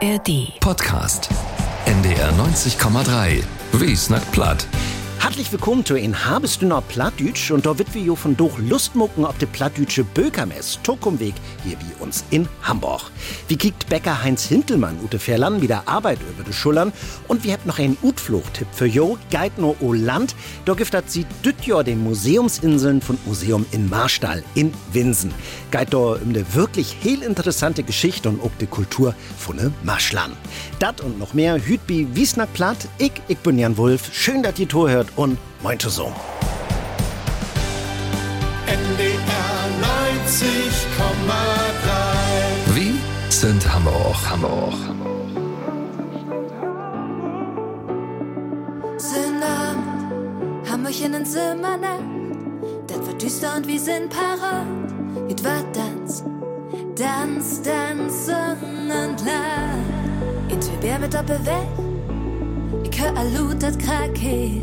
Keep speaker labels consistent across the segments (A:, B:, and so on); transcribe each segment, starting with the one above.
A: ARD.
B: Podcast. NDR 90,3. Wie platt.
C: Herzlich willkommen zu in noch Plattdütsch und da wird wir jo von durch Lustmucken auf de Plattdütsche Bökermess, Tokumweg, hier wie uns in Hamburg. Wie kickt Bäcker Heinz Hintelmann ute Verlan wieder Arbeit über de Schullern und wir habt noch einen Utfluchtipp für jo, geit no o Land, da giftet sie düt jo den Museumsinseln von Museum in Marstall in Winsen. Geit da um de wirklich heel interessante Geschichte und auch de Kultur von ne Marschlan. Dat und noch mehr hüt bi Wiesnack Platt, ich, ich bin Jan Wulf, schön, dass ihr Tor hört und meinte so.
D: NDR 90,3
B: Wie sind Hamburg, Hamburg.
E: Abend, Hamburg in den Zimmer Das wird düster und wir sind parat. It war Tanz, Tanz, Tanz, Sonnenland. In Tübingen mit Doppelwelt, ich hör Alut, das Krake.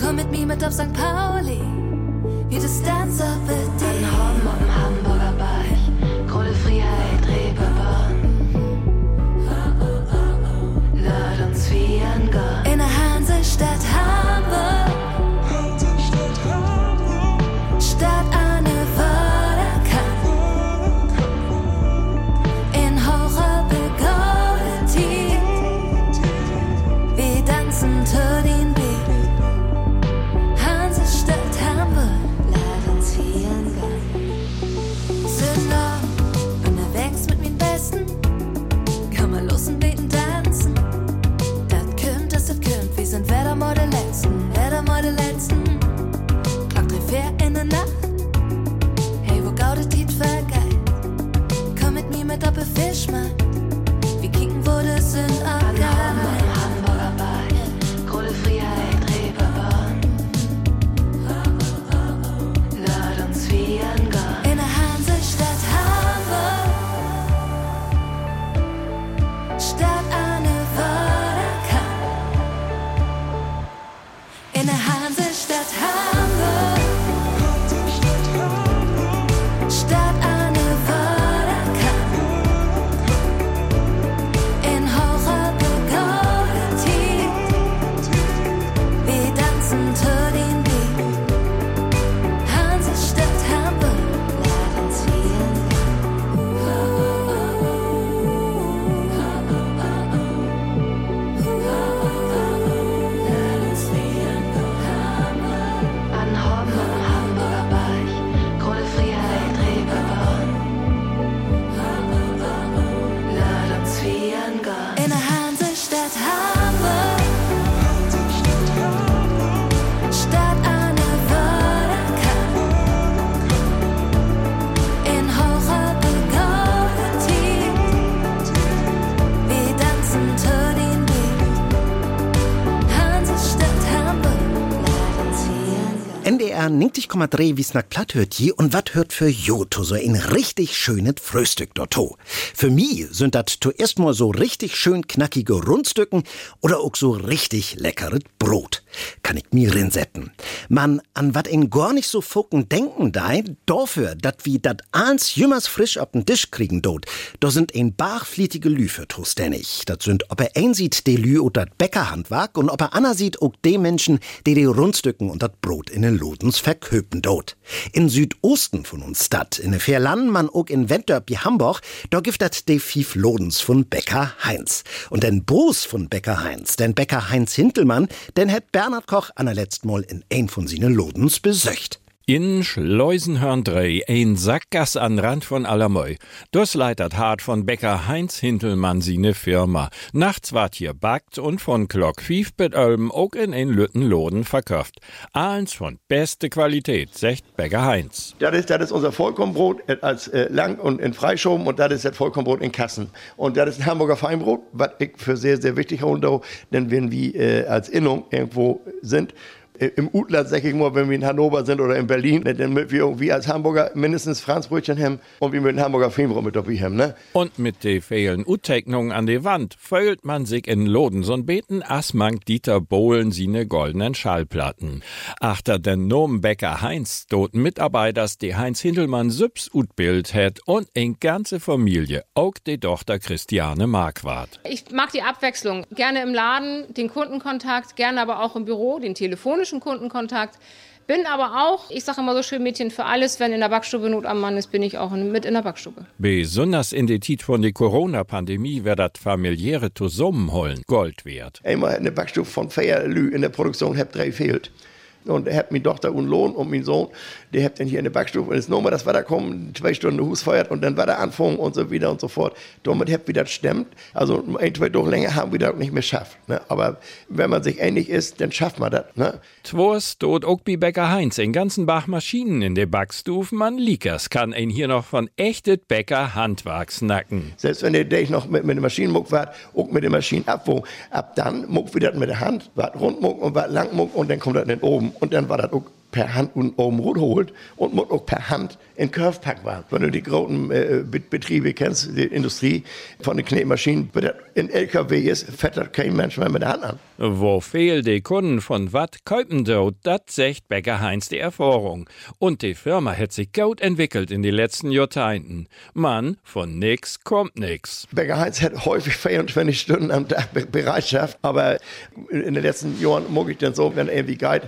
E: Komm mit mir mit auf St. Pauli, wie das Tanz auf der
F: An Horn am Hamburger Beich, Große Freiheit, Reeperbahn. Lad uns vieren gehen.
E: In der Hansestadt Hamburg.
C: 90,3 Wiesnack platt hört je und wat hört für Joto so ein richtig schönes Frühstück dorto. Für mi sind dat zuerst mal so richtig schön knackige Rundstücken oder auch so richtig leckeres Brot. Kann ich mir rinsetten. Man, an wat in gar nicht so fucken denken dei, dafür, dat wie dat eins jümmers frisch auf den Tisch kriegen dort, da sind ein bachflietige Lü für zuständig. Dat sind, ob er ein sieht, de Lü und dat Bäckerhandwerk und ob er Anna sieht, auch de Menschen, die die Rundstücken und dat Brot in den Lodens verköpen dort. In Südosten von uns Stadt, in Fairland, man auch in Wendörp Hamburg, da gibt dat de fief Lodens von Bäcker Heinz. Und den Bos von Bäcker Heinz, den Bäcker Heinz Hintelmann, den hat Bernhard Koch an der letzten Mal in ein von seinen Lodens besöcht.
G: In Schleusenhörn 3, ein Sackgass an Rand von Allermöy. Das leitert hart von Bäcker Heinz Hintelmann sine Firma. Nachts wart hier backt und von Glock 5 bis Ölm auch in ein Lüttenloden verkauft. Eins von beste Qualität, sagt Bäcker Heinz.
H: Das ist, das ist unser Vollkornbrot äh, als äh, lang und in Freischoben und das ist das Vollkornbrot in Kassen. Und das ist ein Hamburger Feinbrot, was ich für sehr, sehr wichtig halte, denn wenn wir äh, als Innung irgendwo sind Im Utland, sag ich mal, wenn wir in Hannover sind oder in Berlin, dann müssen wir irgendwie als Hamburger mindestens Franzbrötchen haben und wir mit Hamburger Filmbrot mit dabei haben, ne?
G: Und mit de fehlen Uttecknungen an die Wand föhlt man sich in Loden so beten Asmank Dieter Bohlen sine goldenen Schallplatten. Achter den Nomen Bäcker Heinz dort Mitarbeiters, die Heinz Hindelmann Süps Utbild hat und in ganze Familie, auch die Tochter Christiane Marquardt.
A: Ich mag die Abwechslung. Gerne im Laden den Kundenkontakt, gerne aber auch im Büro den telefonischen Kundenkontakt. Bin aber auch, ich sage immer so schön, Mädchen für alles, wenn in der Backstube Not am Mann ist, bin ich auch mit in der Backstube.
G: Besonders in der Zeit von der Corona-Pandemie wird das familiäre Zusammenholen Gold wert.
H: Einmal in der Backstube von Feierlü in der Produktion hab drei fehlt. Und er hat meine Tochter und Lohn und mein Sohn, der hat dann hier in der Backstube und ist nochmal das Wetter kommen, zwei Stunden Hus feiert und dann Wetter anfangen und so wieder und so fort. Damit hat wieder stemmt. Also ein, zwei Tage länger haben wir das nicht mehr geschafft. Ne? Aber wenn man sich ähnlich ist, dann schafft man das. Ne?
G: Twors dort bei Bäcker Heinz in ganzen Bach Maschinen in der Backstube. Man liekers kann ein hier noch von echtet Bäcker Handwerk snacken.
H: Selbst wenn der, der ich noch mit, mit der Maschine muck wart, auch mit der Maschine abwogen, ab dann muck wieder mit der Hand, wat rund muck und wat lang muck und dann kommt das dann oben und dann war das auch per Hand und oben holt und muss auch per Hand in Curvepack war. Wenn du die großen äh, Betriebe kennst, die Industrie von den Knetmaschinen, wenn das in LKW ist, fährt das kein Mensch mehr mit der Hand an.
G: Wo fehlt die Kunden von wat kaufen dort, das sagt Bäcker Heinz die Erfahrung. Und die Firma hat sich gut entwickelt in den letzten Jahrzehnten. Man, von nix kommt nix.
H: Bäcker Heinz hat häufig 24 Stunden am Tag Bereitschaft, aber in den letzten Jahren mag ich dann so, wenn irgendwie geht,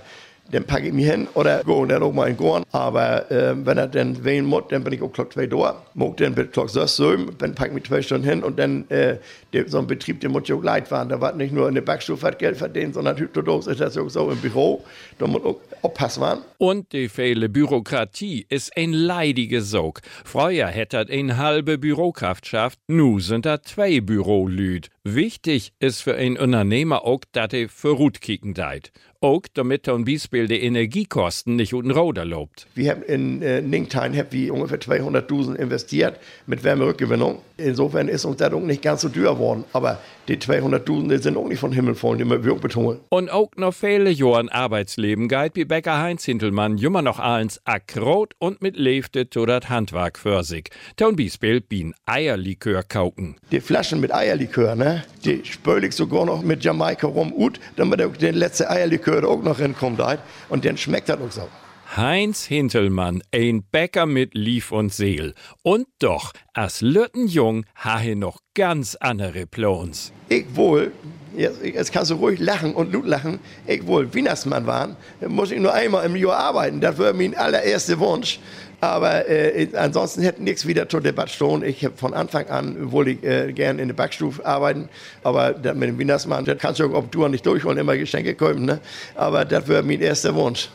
H: dann packe ich mich hin oder gehe dann auch mal in Gorn. Aber äh, wenn er dann wählen muss, dann bin ich auch Glock zwei da. Mag dann bis Glock sechs so, dann packe ich mich zwei Stunden hin und dann äh, der, so ein Betrieb, der muss ja auch leid fahren. Da war nicht nur in der Backstufe Geld verdient, sondern hypnodos ist das auch so im Büro. Da muss auch aufpassen werden.
G: Und die fehle Bürokratie ist ein leidige Sog. Früher hätte ein halbe Bürokraft schafft, nu sind da zwei Bürolüd. Wichtig ist für ein Unternehmer auch, dass er verrut kicken deit. Auch damit ein Beispiel die Energiekosten nicht unten Roder lobt.
H: Wir haben in äh, Ningtein haben wir ungefähr 200.000 investiert mit Wärmerückgewinnung. Insofern ist uns das nicht ganz so teuer geworden. Aber die 200.000 sind auch nicht von Himmel fallen, die wir auch betonen.
G: Und auch noch viele Jahren Arbeitsleben geht wie Bäcker Heinz Hintelmann jummer noch eins akrot und mit Lefte zu dat Handwerk für sich. Ton Biesbill bin Eierlikör kauken.
H: Die Flaschen mit Eierlikör, ne? Die spöle ich sogar noch mit Jamaika rum ut, damit der letzte Eierlikör auch noch hinkommt. Und dann schmeckt das auch so.
G: Heinz Hintelmann, ein Bäcker mit Lief und Seel. Und doch, as Lüttenjung hahe noch ganz andere Plons.
H: Ich wohl, jetzt, jetzt kannst du ruhig lachen und Lut lachen, ich wohl Wienersmann waren, muss ich nur einmal im Jahr arbeiten. Das wäre mein allererster Wunsch. Aber äh, ansonsten hätte nichts wieder zur Debatte stehen. Ich habe von Anfang an wollte ich äh, gerne in der Backstufe arbeiten. Aber mit dem Wienersmann, das kannst du auf Tour nicht durchholen, immer Geschenke kaufen. Ne? Aber das wäre mein erster Wunsch.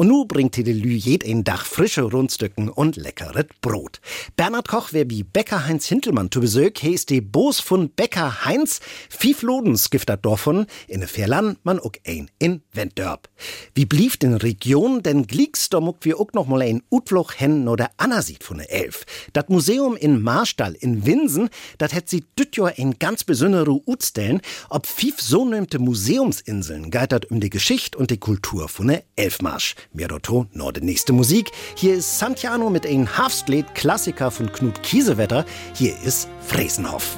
C: Und nu bringt die Lü jeden Dach frische Rundstücken und leckeres Brot. Bernhard Koch wär wie Bäcker Heinz Hintelmann zu Besuch, hees die Boos von Bäcker Heinz, fief Lodens giftet davon, in Ferlan man ook ein in Wendörp. Wie blieb den Region, denn glieks da muck wir ook noch mal ein Utfluch hen oder Anna von der Elf. Dat Museum in Marstall in Winsen, dat hätt sie düt jo ein ganz besondere Utstellen, ob fief so nehmte Museumsinseln geitert um die Geschichte und die Kultur von der Elfmarsch. Mehr dazu noch die nächste Musik. Hier ist Santiano mit einem Hafstlied Klassiker von Knut Kiesewetter. Hier ist Fresenhoff.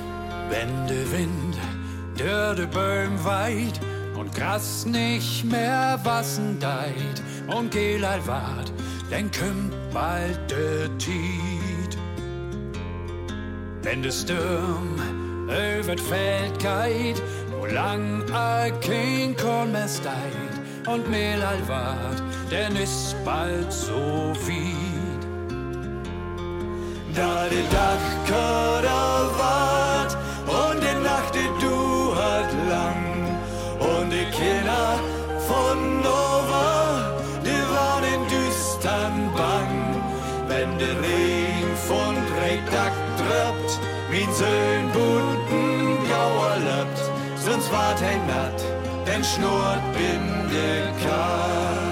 D: Wenn der Wind durch die Bäume weit und Gras nicht mehr wassen deit und Gelal wart, dann kommt bald der Tiet. Wenn der Sturm über Feld geht, wo lang kein Korn mehr steit und Mehlal wart, denn ist bald so weit. Da die Dachköder wart und die Nacht die duert lang und die Kinder von Nova, die waren in düstern Bang, wenn der Regen von Drehtag tröppt, wie ein Söhn bunten Gauer löppt, sonst wart ein Natt, denn schnurrt bin der Kart.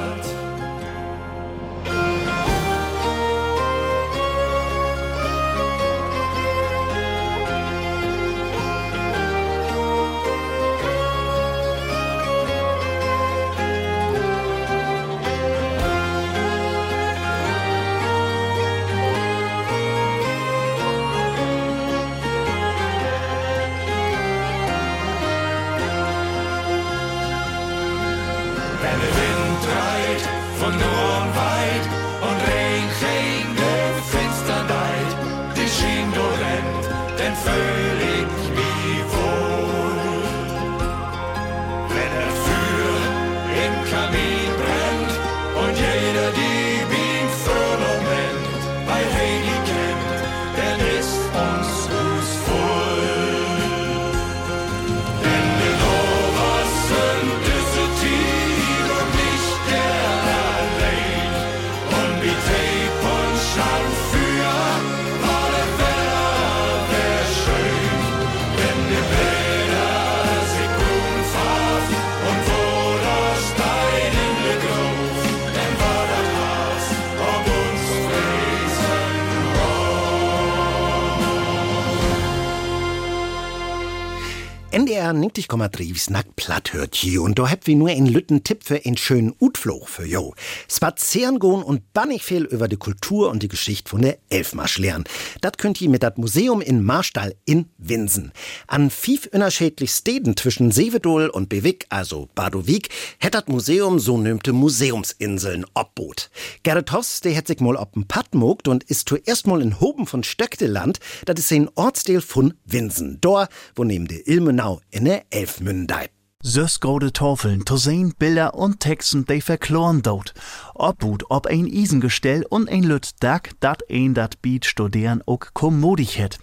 C: NDR 90,3 Snack platt hört hier und da habt wir nur einen lütten Tipp für einen schönen Utflug für jo. Spazieren gehen und bannig viel über die Kultur und die Geschichte von der Elfmarsch lernen. Das könnt ihr mit dat Museum in Marstall in Winsen. An fief unterschiedlich Städten zwischen Sevedol und Bewick, also Badowik, hätt dat Museum so nümmte Museumsinseln obboot. Gerrit Hoss, der hätt sich mal ob'n Patt mogt und ist zuerst mal in Hoben von Stöckteland, dat is ein Ortsteil von Winsen. Dor, wo neben der Ilmenau in der Elfmündei.
I: Sös gode Tafeln, to sehen Bilder und Texten, die verkloren dort. Obhut ob ein Isengestell und ein Lüt Dack, dat ein dat Beat studieren ook kommodig het.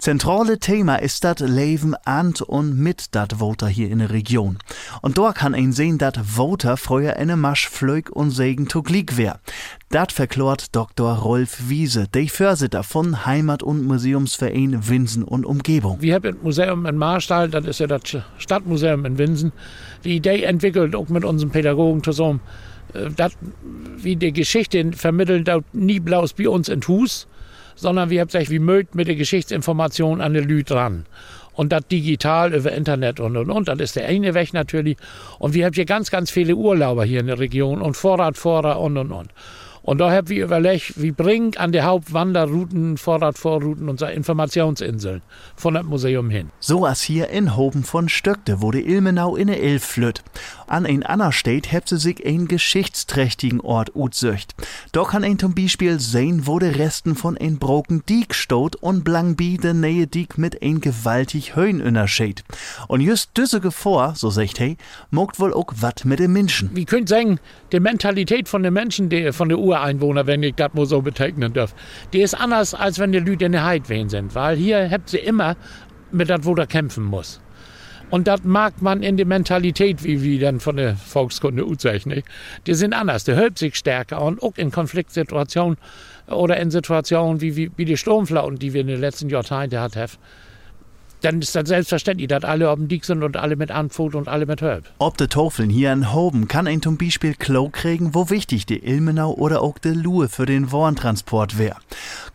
I: Zentrale Thema ist dat Leben an und mit dat Voter hier in der Region. Und dort kann ein sehen, dat Voter früher in Masch flög und Segen to Glieg wär. Dat verklort Dr. Rolf Wiese, der Vorsitter von Heimat- und Museumsverein Winsen und Umgebung.
J: Wir haben ein Museum in Marstall, das ist ja das Stadtmuseum in Winsen, die Idee entwickelt, auch mit unseren Pädagogen zusammen, äh, dat, wie die Geschichte vermitteln, dort nie bloß bei uns in Hus, sondern wir haben gesagt, wie mögt mit der Geschichtsinformation an die Leute ran. Und das digital über Internet und und und. Das ist der eine Weg natürlich. Und wir haben hier ganz, ganz viele Urlauber hier in der Region und Vorradfahrer und und und. Und da haben wir überlegt, wie bringen an die Hauptwanderrouten, Vorradvorrouten unsere Informationsinseln von dem Museum hin.
I: So as hier in Hoben von Stöckte, die Ilmenau in der Elf flütt. An ein ander State hebt sie sich ein geschichtsträchtigen Ort utsöcht. Da kann ein zum Beispiel sehen, wo de Resten von ein broken Diek stot und Blangbi de neue Diek mit ein gewaltig Höhen unterscheid. Und just düsse Gefahr, so sagt hey, mogt wohl auch wat mit den Menschen.
J: Wie könnt sagen, die Mentalität von den Menschen, die, von den Ureinwohnern, wenn ich das mal so bezeichnen darf, die ist anders, als wenn die Leute in der Heidwehen sind. Weil hier habt sie immer mit das, wo der kämpfen muss. Und das mag man in der Mentalität, wie wir dann von der Volkskunde uzeichnen. Die sind anders, die hört sich stärker und auch in Konfliktsituationen oder in Situationen wie, wie, wie die Sturmflauten, die wir in den letzten Jahrzehnten hatten. Dann ist das selbstverständlich, dass alle auf dem Dick sind und alle mit Anfut und alle mit Hölb.
I: Ob de Tafeln hier in Hoben kann ein zum Beispiel Klo kriegen, wo wichtig die Ilmenau oder auch de Lue für den Warntransport wär.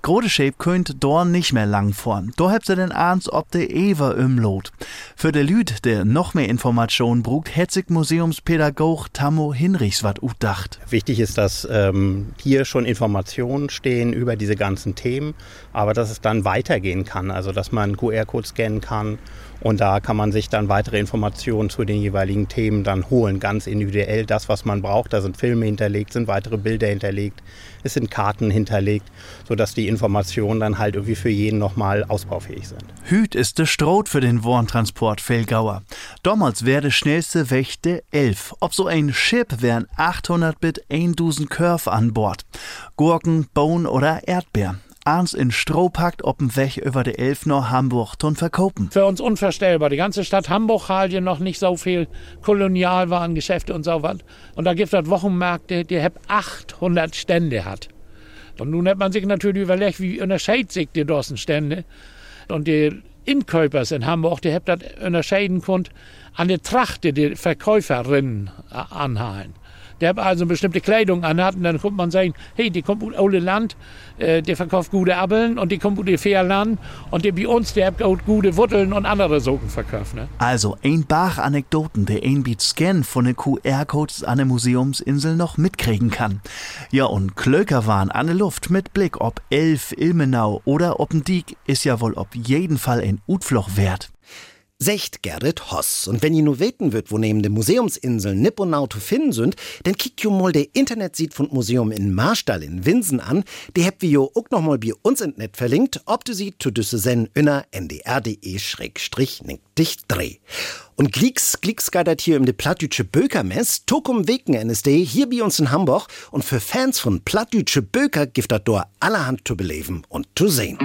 I: Grode Shape könnt dorn nicht mehr lang fahren. Da habt ihr den Ahns ob de Ewer umlot. Für de Lüd, der noch mehr Informationen brugt, sich Museumspädagog Tammo Hinrichs wat utdacht.
K: Wichtig ist, dass ähm, hier schon Informationen stehen über diese ganzen Themen, aber dass es dann weitergehen kann, also dass man QR-Code scannen kann und da kann man sich dann weitere Informationen zu den jeweiligen Themen dann holen, ganz individuell das, was man braucht. Da sind Filme hinterlegt, sind weitere Bilder hinterlegt, es sind Karten hinterlegt, sodass die Informationen dann halt irgendwie für jeden nochmal ausbaufähig sind.
I: Hüt ist de Stroh für den Warntransport Felgauer. Damals wär de schnellste de 11. Ob so ein Schiff wären 800 Bit 1000 Curve an Bord. Gurken, Bohnen oder Erdbeeren. Arns in Stroh packt, ob'n Weg über de Elf nach Hamburg tun verkaufen.
J: Für uns unvorstellbar. Die ganze Stadt Hamburg hat hier noch nicht so viel Kolonialwarengeschäfte und so was. Und da gibt es Wochenmärkte, die haben 800 Stände hat. Und nun hat man sich natürlich überlegt, wie unterscheidet sich die Dossen Stände. Und die Inkäufers in Hamburg, die haben das unterscheiden können an der Tracht, die die Verkäuferinnen anhalten. Der also bestimmte Kleidung anhat und dann kommt man sagen, hey, die kommt aus Ole Land, äh, der verkauft gute Äppeln und die kommt aus Fairland und der bei uns, der hat auch gute Wurteln und andere Sachen verkauft. Ne?
I: Also ein Bach Anekdoten, der ein Beat Scan von den QR-Codes an der Museumsinsel noch mitkriegen kann. Ja, und Klöker waren an der Luft mit Blick ob Elf, Ilmenau oder ob Diek ist ja wohl auf jeden Fall ein Utfloch wert.
C: Secht Gerrit Hoss. Und wenn ihr nur weten wird, wo neben den Museumsinseln Nipp zu finden sind, dann kickt ihr mal der Internetseite von Museum in Marstall in Winsen an. Die habt jo auch noch mal bei uns in Net verlinkt, ob du sie zu düsse sen inner ndr.de-dicht dreh. Und Glicks, Glicks geidert hier im de Plattdütsche Bökermess, Tokum Weken NSD, hier bei uns in Hamburg. Und für Fans von Plattdütsche Böker gibt das dort allerhand zu beleben und zu sehen.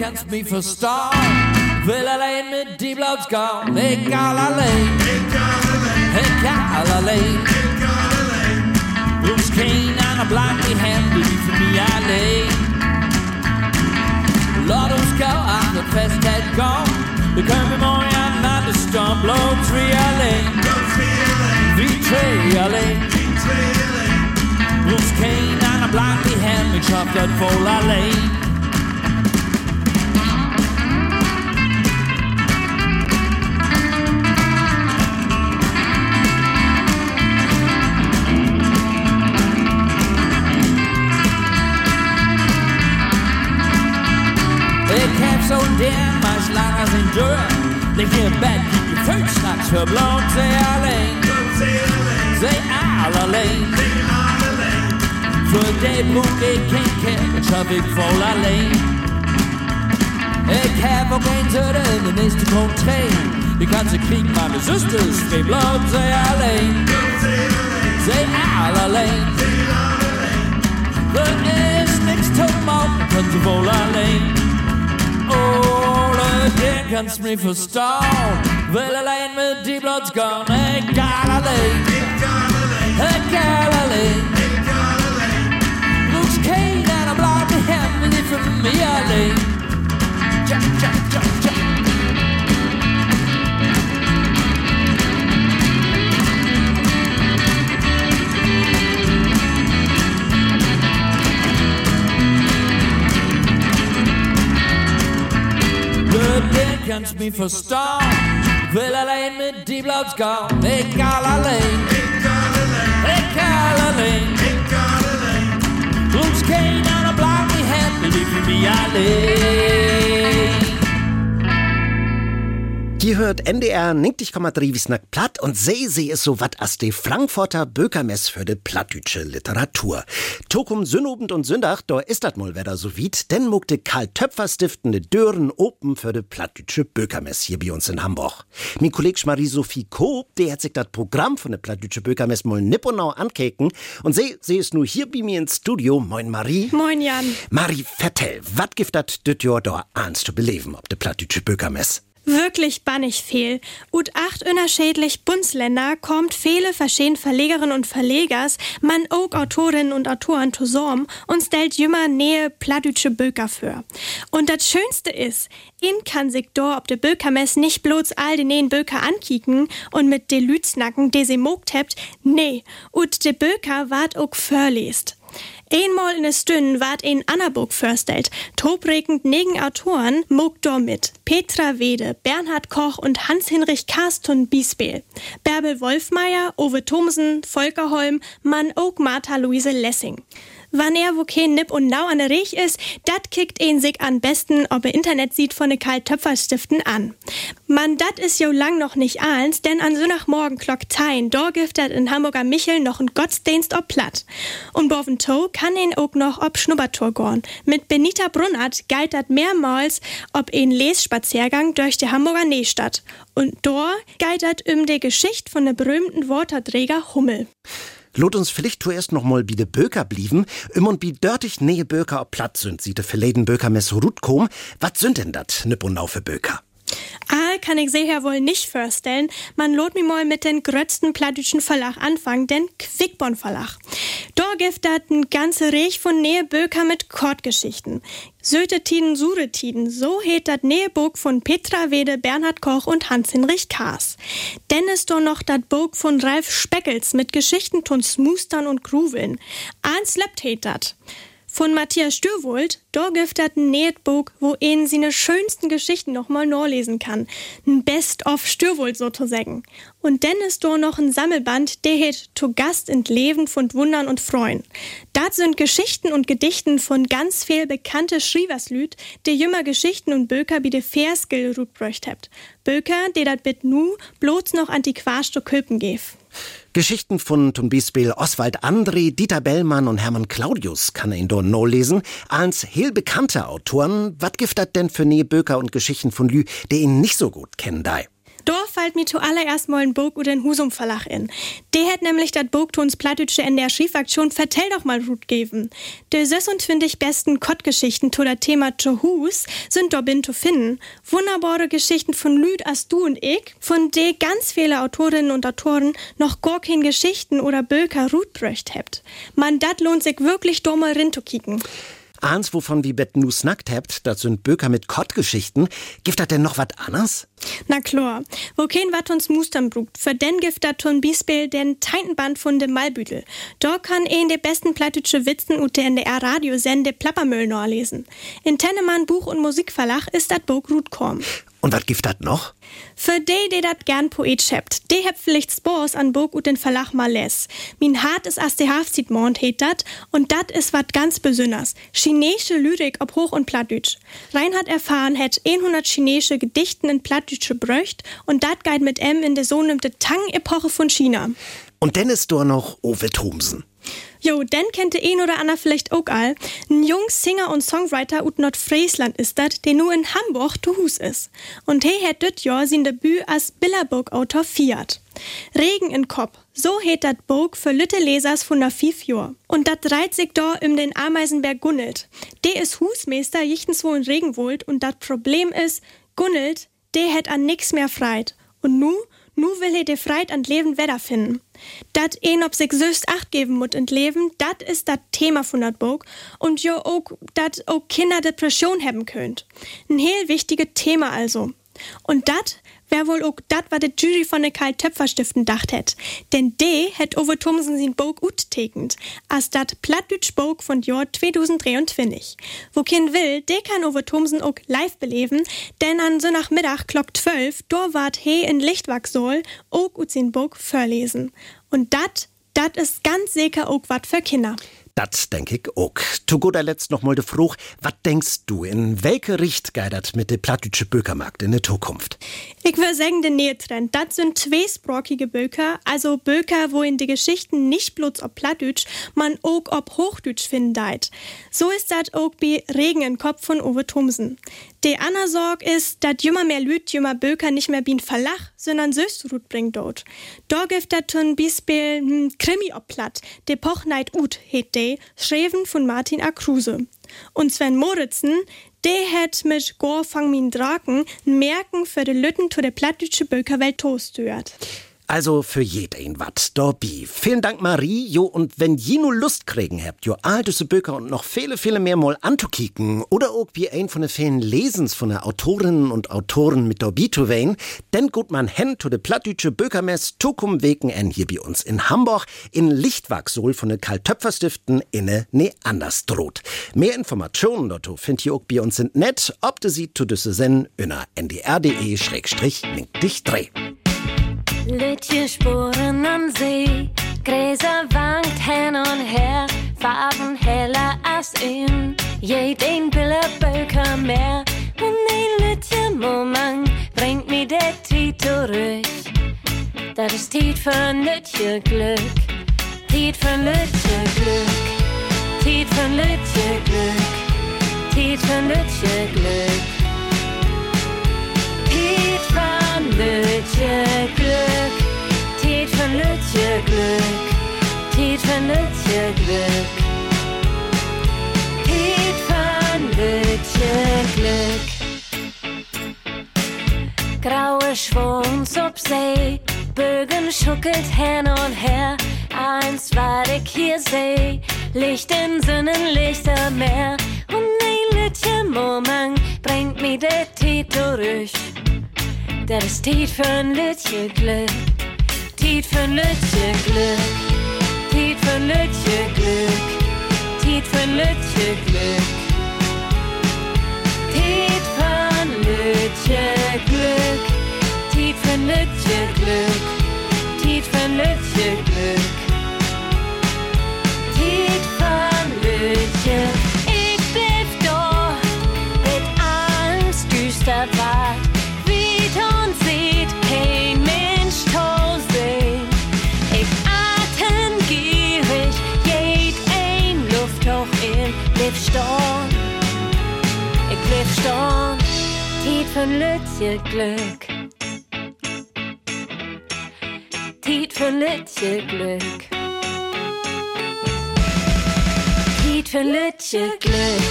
L: against me for star. Villa Lane, mid deep love's gone. Hey, Galilee. Hey, Galilee. Hey, Galilee. It was Cain and a blindly hand beneath me I lay. Lord, was cow, I confessed head gone. The curvy morning and night, the storm blow tree alley. Vitray alley. It Who's Cain and a blindly hand me chopped at full alley. so damn much like as endured. They get back, your church not trouble. They are lame. They are the lame. For they book a can't catch traffic for la lane. Ik heb ook geen deuren in de meeste contrée. Ik kan ze krieg, maar mijn zusters, twee bloot, zij alleen. Zij alleen. Er is niks te maken, kunt je vol alleen. Ole, den kannst mich verstauen. Will allein mit die Bloods gone, egal allein. Egal allein. Looks keiner, er bleibt die Hände nicht für mich allein. Ja, ja, Den kannst mich verstauen. Will allein mit die Bloods gehen, egal allein. Egal allein. Uns keiner bleibt die Hände, die für mich allein.
C: Hört NDR 90,3 Wisnack platt und seh sie ist so wat as de Frankfurter Bökermess für de plattdütsche Literatur. Tokum Sünnobend und Sündach, da ist dat mal wieder so weit, denn muckte Karl Töpfer stiftende Dören open für de plattdütsche Bökermess hier bei uns in Hamburg. Min Kolleg Marie-Sophie Koop, der hat sich dat Programm von de plattdütsche Bökermess mal nipponau ankeken und sie, sie ist nur hier bei mir ins Studio. Moin Marie.
M: Moin Jan.
C: Marie, vertell, wat gibt dat düt Jahr da ans zu beleben ob de plattdütsche Bökermess?
M: Wirklich bannig fehl. Ut acht unterschiedlich Bundesländer kommt viele verschiedene Verlegerinnen und Verlegers, man auch Autorinnen und Autoren zusammen und stellt jümmer Nähe plattdütsche Böker für. Und das Schönste ist, in kann sich do ob de Bökermess nicht bloß all den nähen Böker ankicken und mit de Lütsnacken, de sie mogt hebt, nee, ut de Böker wart auch verlest. Einmal in der Stünde ward ein Annaburg förstelt. Tobregend negen Autoren mog mit. Petra Wede, Bernhard Koch und Hans-Hinrich Karstun Biesbeel. Bärbel Wolfmeier, Ove Thomsen, Volker Holm, Mann Oak Martha Luise Lessing. Wann er wo kein Nipp und Nau an der Rech ist, dat kickt ihn sich am besten, ob er Internet sieht von de Karl Töpfer Stiften an. Man, dat is jo lang noch nicht eins, denn an Sonntagmorgen Glock tein, da giftet in Hamburger Michel noch ein Gottesdienst ob platt. Und boven To kann ihn auch noch ob Schnuppertour gorn. Mit Benita Brunnert galt dat mehrmals ob ein Lesspaziergang durch die Hamburger Nähstadt. Und dort galt dat um die Geschichte von der berühmten Worterträger Hummel.
C: Lot uns vielleicht zuerst noch mal bi de Böker blieben, um und bi dörtig nähe Böker ob Platz sind, sie de verleden Böker mess Rutkom. Was sind denn dat, ne Bunau für Böker?
M: Kann ich seher wohl nicht vorstellen. Man lot mi mal mit den grötzten plattdütschen Verlag anfangen, den Quickborn Verlag. Da gibt dat n ganze Reich von Näheböker mit Kortgeschichten. Sötetiden, Suretiden, so heet dat Näheburg von Petra Wede, Bernhard Koch und Hans-Hinrich Kaas. Denn ist doch noch dat Burg von Ralf Speckels mit Geschichten von Smustern und Gruveln. Eins lebt heet dat. Von Matthias Stürwold, da gibt das ein Nähtbuch, wo ihn seine schönsten Geschichten nochmal nachlesen kann. Ein Best-of Stürwold sozusagen. Und dann ist da noch ein Sammelband, der heißt To Gast in Leben von Wundern und Freuen. Das sind Geschichten und Gedichten von ganz viel bekannte Schriverslüd, die jünger Geschichten und Böker wie de Fairskill rutbröcht habt. Böker, die dat bit nu bloß noch antiquarisch zu Köpen gef.
C: Geschichten von zum Beispiel Oswald André, Dieter Bellmann und Hermann Claudius kann er in dort no lesen. Als heel bekannte Autoren, was das denn für Böker und Geschichten von Lü, die ihn nicht so gut kennen dai?
M: Da fällt mir zuallererst mal ein Burg oder ein Husum Verlag in. Der hat nämlich das Burgtons Plattdütsche in der Schiefaktion Vertell doch mal Rut geben. Der 26 besten Kottgeschichten zu der Thema zu Hus sind da bin zu finden. Wunderbare Geschichten von Lüd as du und ich, von de ganz viele Autorinnen und Autoren noch gar kein Geschichten oder Böker Rut bröcht habt. Man, dat lohnt sich wirklich da mal rin zu kicken.
C: Eins, wovon wie bet nu snackt habt, das sind Böker mit Kottgeschichten. Gibt das denn noch wat anderes?
M: Na klar, wo kein wat uns Mustern brugt, für den gibt dat ton Bispel den Teintenband von dem Malbüdel. Da kann ein der besten plattdeutsche Witzen und der NDR Radiosende Plappermüll lesen. In Tennemann Buch- und Musikverlag ist dat Buch gut kommen.
C: Und was gibt das noch?
M: Für die, die dat gern Poet schäbt, die heb vielleicht Spors an Burg und den Verlag mal les. Min hart is as de Hafzitmond heet dat, und dat is wat ganz besonders. Chinesische Lyrik ob Hoch- und Plattdütsch. Reinhard erfahren het 100 chinesische Gedichten in Plattdütsche bröcht, und dat geht mit M in der sogenannte Tang-Epoche von China.
C: Und dann ist da noch Ove Thomsen.
M: Jo, den kennt der ein oder andere vielleicht auch all. Ein jung Singer und Songwriter ut Nordfriesland ist dat, der nur in Hamburg zu Hus ist. Und he hat dit Jahr sein Debüt als Billerburg-Autor Fiat. Regen in Kopf, so heet dat Burg für lütte Lesers von der fünf Jahr. Und dat reiht sich da um den Ameisenberg Gunnelt. Der ist Husmeister jichtenswo in Regenwold und dat Problem is, Gunnelt, der het an nix mehr freit. Und nu Nu will he de Freit an Leben Wetter finden. Dat een ob sich söst acht geben mut in Leben, dat ist dat Thema von dat Buch und jo ook dat ook Kinder Depression haben könnt. Ein heel wichtiges Thema also. Und dat wär wohl auch dat, was de Jury von der Karl Töpfer Stiften dacht hätt. Denn de hätt Ove Thomsen sin Bog ut tekend, as dat Plattdütsch Bog von Jahr 2023. Wo kind will, de kann Ove Thomsen auch live beleben, denn an so nach Mittag klock 12, do wart he in Lichtwachsol auch ut sin Bog verlesen. Und dat, dat ist ganz sicher auch wat für Kinder.
C: Das denk ich auch. Zu guter Letzt noch mal de Fruch, was denkst du, in welche Richt geidert mit de plattdütsche Bökermarkt in der Zukunft?
M: Ich würde sagen, der Nähetrend, das sind zweisprachige Böker, also Böker, wo in die Geschichten nicht bloß ob Plattdütsch, man auch ob Hochdütsch finden deit. So ist das auch bei Regen im Kopf von Uwe Thomsen. Die andere Sorge ist, dass jümmer mehr Lüt, jümmer Böker nicht mehr bin Verlach, sondern Söstrut bringt dort. Da gibt das zum Beispiel hm, Krimi ob Platt, de Pochneid ut het de, schreven von Martin A. Kruse. Und Sven Moritzen, der hat mit Gor fang min Draken Merken für de Lütten zu der plattdütsche Bökerwelt toast gehört.
C: Also für jeden wat, Dorbi. Vielen Dank, Marie. Jo, und wenn je nur Lust kriegen habt, jo alte Böker und noch viele, viele mehr mal anzukicken oder auch wie ein von den vielen Lesens von der Autorinnen und Autoren mit Dorbi zu wein, dann gut man hen zu der plattdütsche Bökermess Tukum Weken en hier bei uns in Hamburg in Lichtwachsol von den Karl-Töpfer-Stiften inne ne anders droht. Mehr Informationen dazu findet ihr auch bei uns in Net, ob du sie zu düsse sen inner ndr.de-dich dreh.
N: Lütje Spuren am See, Gräser wankt hin und her, Farben heller als in jeden Billerböker mehr. Und die Lütje Moment bringt mir der Tiet zurück. Das ist Tiet für Lütje Glück, Tiet für Lütje Glück, Tiet für Lütje Glück, Tiet für Lütje Glück. Tiet van Lütje Glück, Tiet van Lütje Glück. Graue Schwungs ob See, Bögen schuckelt hin und her, eins war ich hier seh, Licht in Sinnen, Lichter Meer, und die Lütje Moment bringt mir der Tiet durch. Das ist Tiet für ein Lütje Glück, Tiet für ein Lütje Glück, Lütje Glück, Tiet van Lütje Glück. Tiet van Lütje Glück, Tiet van Lütje Glück, Tiet van Lütje Glück. Tiet van Lütje Glück. Von Lütje Glück. Tiet von Lütje Glück. Tiet von Lütje Glück.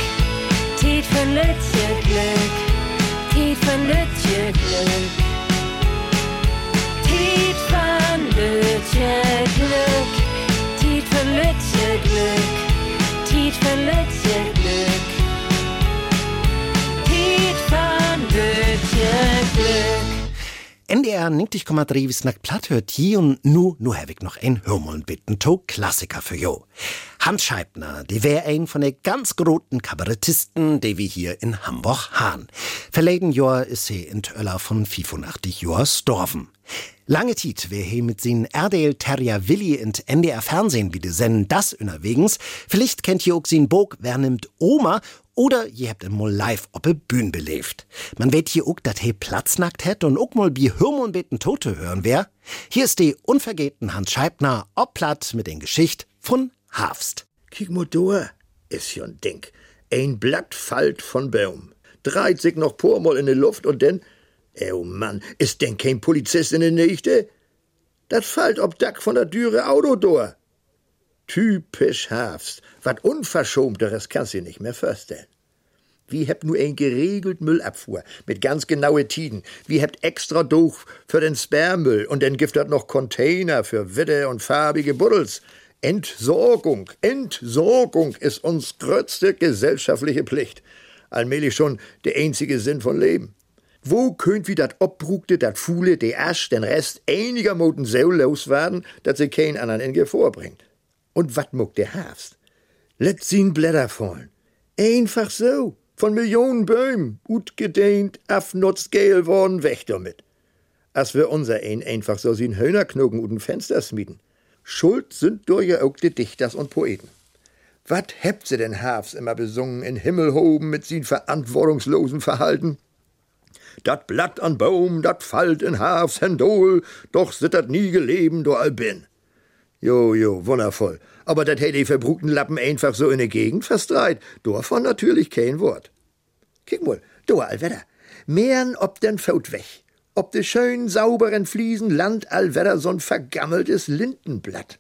N: Tiet von Lütje Glück. Tiet von Lütje Glück. Tiet von Lütje Glück. Tiet von Lütje Glück. Tiet von Lütje Glück. Tiet von Lütje Glück.
C: NDR 90,3 wie snack platt hört hier und nu, nu hab ich noch ein Hörmoln bitten, to Klassiker für jo. Hans Scheibner, die wär ein von den ganz großen Kabarettisten, die wir hier in Hamburg haben. Verleden Jahr ist sie in Töller von 85 Jahr storven. Lange Zeit wär he mit sin RDL Terrier Willi in NDR Fernsehen wie de Sennen das unterwegs. Vielleicht kennt ihr auch sin Bog Wer nimmt Oma oder ihr habt mal live op e Bühn belebt. Man weet hier auch, dat he Platznackt hätt und auch mal bi Hürmon beten Tote hören wär. Hier ist die unvergeten Hans Scheibner ob platt mit den Geschicht von Hafst.
H: Kick mal da, ist ein Ding. Ein Blatt fallt von Baum. Dreht sich noch pormal in die Luft und dann, oh Mann, ist denn kein Polizist in der Nächte? Das fallt ob Dack von der Düre Autodor. Typisch Hafst. Wat Unverschämteres kannst du nicht mehr vorstellen. Wie habt nur ein geregelt Müllabfuhr mit ganz genaue Tiden. Wie habt extra durch für den Sperrmüll und dann gibt noch Container für Witte und farbige Buddels. Entsorgung, Entsorgung ist uns größte gesellschaftliche Pflicht. Allmählich schon der einzige Sinn von Leben. Wo könnt wie dat obbrugte, dat Fuhle, de Asch, den Rest einigermaßen so loswerden, dass sie keinen anderen in Gefahr bringt? Und wat muckt der Herbst? Let sin Blätter fallen. Einfach so. Von Millionen Bäumen. Ut gedehnt, afnutzt, gel worden, weg damit. As wir unser ein einfach so sin Hühnerknogen und Fenster smieden. Schuld sind durch ja auch die Dichters und Poeten. Wat hebt sie denn Hafs immer besungen in Himmelhoben mit sin verantwortungslosen Verhalten? Dat Blatt an Baum, dat fallt in Hafs Hendol, doch sittert nie geleben do Albin. Jo, jo, wundervoll. Aber dat hätt die verbrugten Lappen einfach so in der Gegend verstreit. Davon natürlich kein Wort. Kick mal, do allwetter. Mehren ob den Faut weg. Ob de schön sauberen Fliesen Land allwetter so'n vergammeltes Lindenblatt.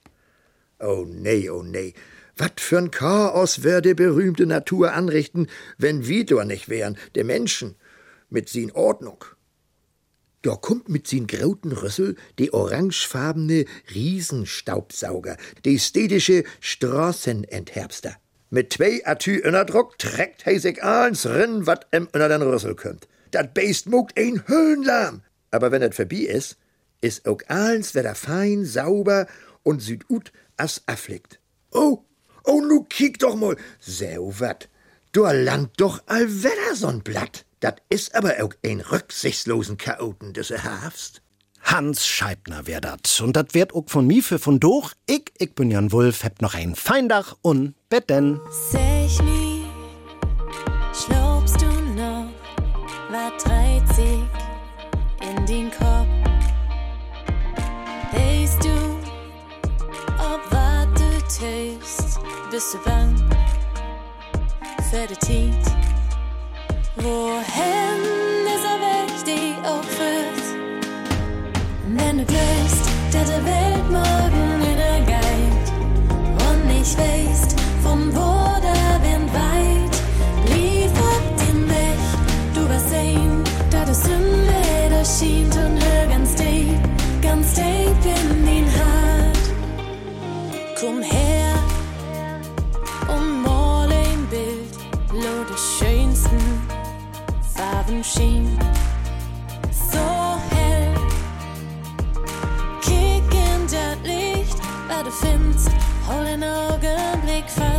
H: Oh nee, oh nee. Wat für'n Chaos wär de berühmte Natur anrichten, wenn wir do nicht wären, de Menschen, mit sin Ordnung. Da kommt mit sin grauten Rüssel de orangefarbene Riesenstaubsauger, de städtische Straßenentherbster. Mit zwei Atü Druck trägt he sich alles rin, wat em unter den Rüssel kommt. Dat Beest muckt ein Höllenlahm. Aber wenn et vorbei is, is auch alles wieder fein, sauber und sieht ut as afflickt. Oh, oh, nu kiek doch mal. So wat. Da land doch allwetter so'n Blatt. Dat is aber auch ein rücksichtslosen Chaoten, des Hafst.
C: Hans Scheibner wär dat. Und dat wird auch von mir für von durch. Ich, ich bin Jan Wulf, hab noch ein Feindach und Betten.
E: Sech nie, schlobst du noch, wat dreht sich in den Kopf? Weißt du, ob wat du tust, bist du bang für die Zeit? Wohin dieser Weg die auch führt. Wenn du glaubst, dass der Welt morgen wieder geil. Und ich weiß, findest, hol den Augenblick fast.